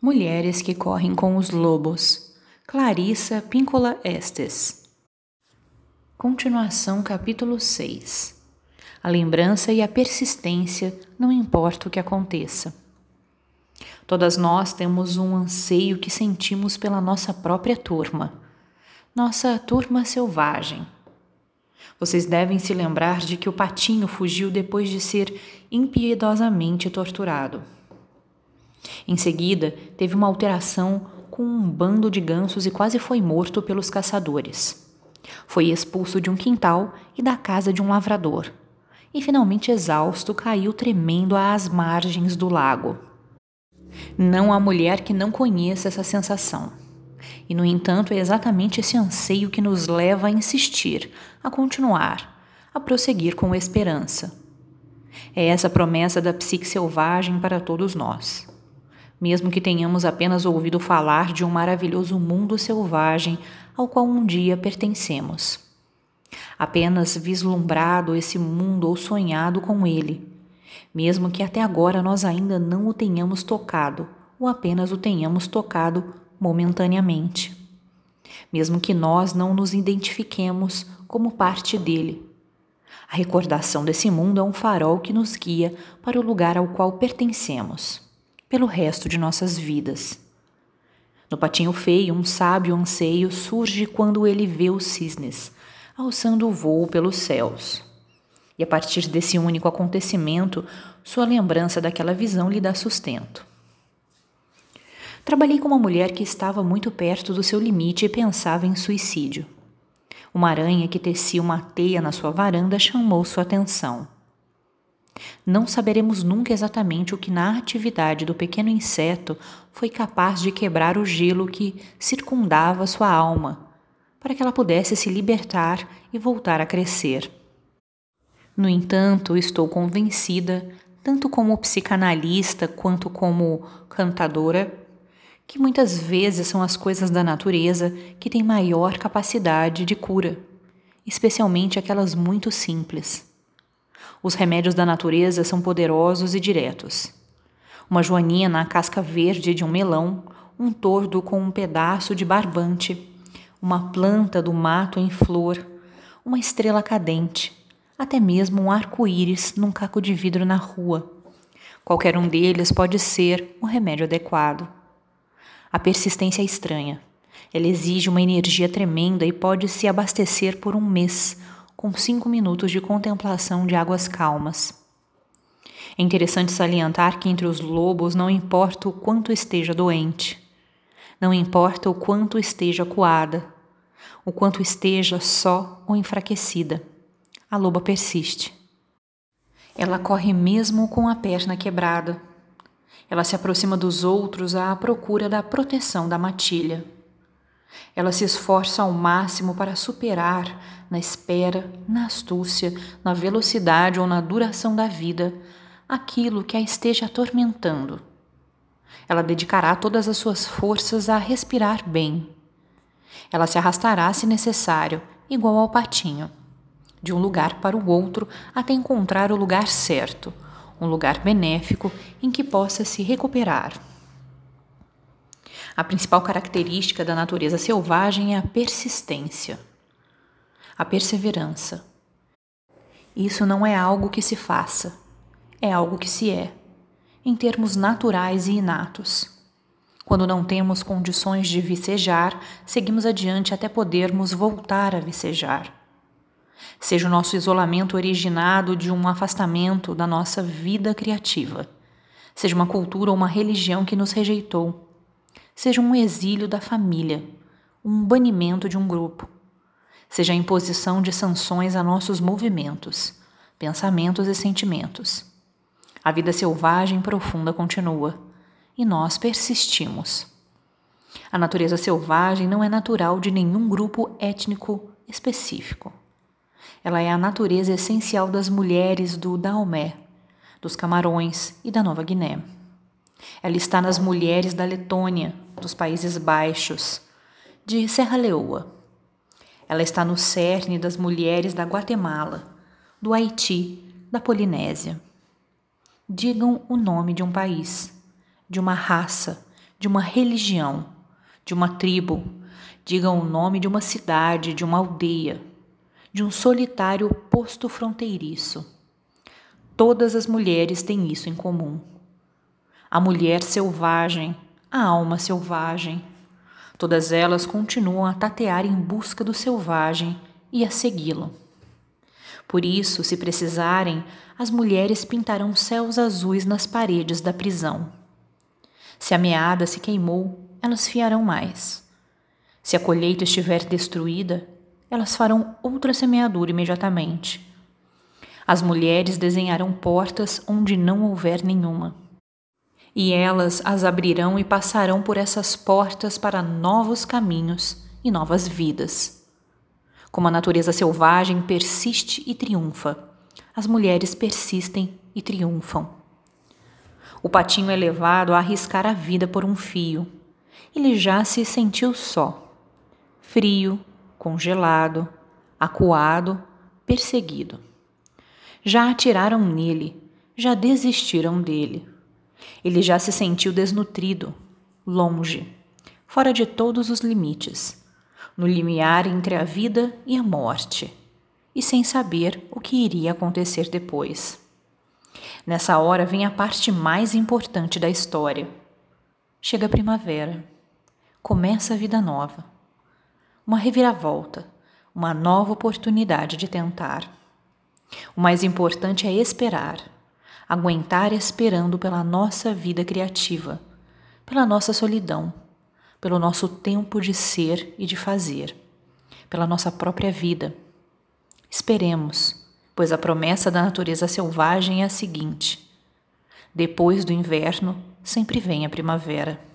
Mulheres que correm com os lobos. Clarissa Píncola Estes. Continuação, capítulo 6. A lembrança e a persistência, não importa o que aconteça. Todas nós temos um anseio que sentimos pela nossa própria turma, nossa turma selvagem. Vocês devem se lembrar de que o patinho fugiu depois de ser impiedosamente torturado. Em seguida, teve uma alteração com um bando de gansos e quase foi morto pelos caçadores. Foi expulso de um quintal e da casa de um lavrador. E finalmente exausto, caiu tremendo às margens do lago. Não há mulher que não conheça essa sensação. E, no entanto, é exatamente esse anseio que nos leva a insistir, a continuar, a prosseguir com esperança. É essa promessa da psique selvagem para todos nós mesmo que tenhamos apenas ouvido falar de um maravilhoso mundo selvagem ao qual um dia pertencemos. Apenas vislumbrado esse mundo ou sonhado com ele, mesmo que até agora nós ainda não o tenhamos tocado ou apenas o tenhamos tocado momentaneamente. Mesmo que nós não nos identifiquemos como parte dele. A recordação desse mundo é um farol que nos guia para o lugar ao qual pertencemos pelo resto de nossas vidas. No patinho feio, um sábio anseio surge quando ele vê os cisnes, alçando o voo pelos céus. E a partir desse único acontecimento, sua lembrança daquela visão lhe dá sustento. Trabalhei com uma mulher que estava muito perto do seu limite e pensava em suicídio. Uma aranha que tecia uma teia na sua varanda chamou sua atenção. Não saberemos nunca exatamente o que na atividade do pequeno inseto foi capaz de quebrar o gelo que circundava sua alma, para que ela pudesse se libertar e voltar a crescer. No entanto, estou convencida, tanto como psicanalista quanto como cantadora, que muitas vezes são as coisas da natureza que têm maior capacidade de cura, especialmente aquelas muito simples. Os remédios da natureza são poderosos e diretos. Uma joaninha na casca verde de um melão, um tordo com um pedaço de barbante, uma planta do mato em flor, uma estrela cadente, até mesmo um arco-íris num caco de vidro na rua. Qualquer um deles pode ser um remédio adequado. A persistência é estranha. Ela exige uma energia tremenda e pode se abastecer por um mês com cinco minutos de contemplação de águas calmas. É interessante salientar que entre os lobos não importa o quanto esteja doente, não importa o quanto esteja coada, o quanto esteja só ou enfraquecida. A loba persiste. Ela corre mesmo com a perna quebrada. Ela se aproxima dos outros à procura da proteção da matilha. Ela se esforça ao máximo para superar, na espera, na astúcia, na velocidade ou na duração da vida, aquilo que a esteja atormentando. Ela dedicará todas as suas forças a respirar bem. Ela se arrastará, se necessário, igual ao patinho, de um lugar para o outro até encontrar o lugar certo, um lugar benéfico em que possa se recuperar. A principal característica da natureza selvagem é a persistência, a perseverança. Isso não é algo que se faça, é algo que se é, em termos naturais e inatos. Quando não temos condições de vicejar, seguimos adiante até podermos voltar a vicejar. Seja o nosso isolamento originado de um afastamento da nossa vida criativa, seja uma cultura ou uma religião que nos rejeitou seja um exílio da família, um banimento de um grupo, seja a imposição de sanções a nossos movimentos, pensamentos e sentimentos. A vida selvagem profunda continua e nós persistimos. A natureza selvagem não é natural de nenhum grupo étnico específico. Ela é a natureza essencial das mulheres do Daomé, dos Camarões e da Nova Guiné. Ela está nas mulheres da Letônia, dos Países Baixos, de Serra Leoa. Ela está no cerne das mulheres da Guatemala, do Haiti, da Polinésia. Digam o nome de um país, de uma raça, de uma religião, de uma tribo, digam o nome de uma cidade, de uma aldeia, de um solitário posto fronteiriço. Todas as mulheres têm isso em comum. A mulher selvagem, a alma selvagem. Todas elas continuam a tatear em busca do selvagem e a segui-lo. Por isso, se precisarem, as mulheres pintarão céus azuis nas paredes da prisão. Se a meada se queimou, elas fiarão mais. Se a colheita estiver destruída, elas farão outra semeadura imediatamente. As mulheres desenharão portas onde não houver nenhuma. E elas as abrirão e passarão por essas portas para novos caminhos e novas vidas. Como a natureza selvagem persiste e triunfa, as mulheres persistem e triunfam. O patinho é levado a arriscar a vida por um fio. Ele já se sentiu só, frio, congelado, acuado, perseguido. Já atiraram nele, já desistiram dele. Ele já se sentiu desnutrido, longe, fora de todos os limites no limiar entre a vida e a morte, e sem saber o que iria acontecer depois. Nessa hora vem a parte mais importante da história. Chega a primavera. Começa a vida nova. Uma reviravolta, uma nova oportunidade de tentar. O mais importante é esperar, aguentar esperando pela nossa vida criativa, pela nossa solidão pelo nosso tempo de ser e de fazer, pela nossa própria vida. Esperemos, pois a promessa da natureza selvagem é a seguinte: depois do inverno sempre vem a primavera.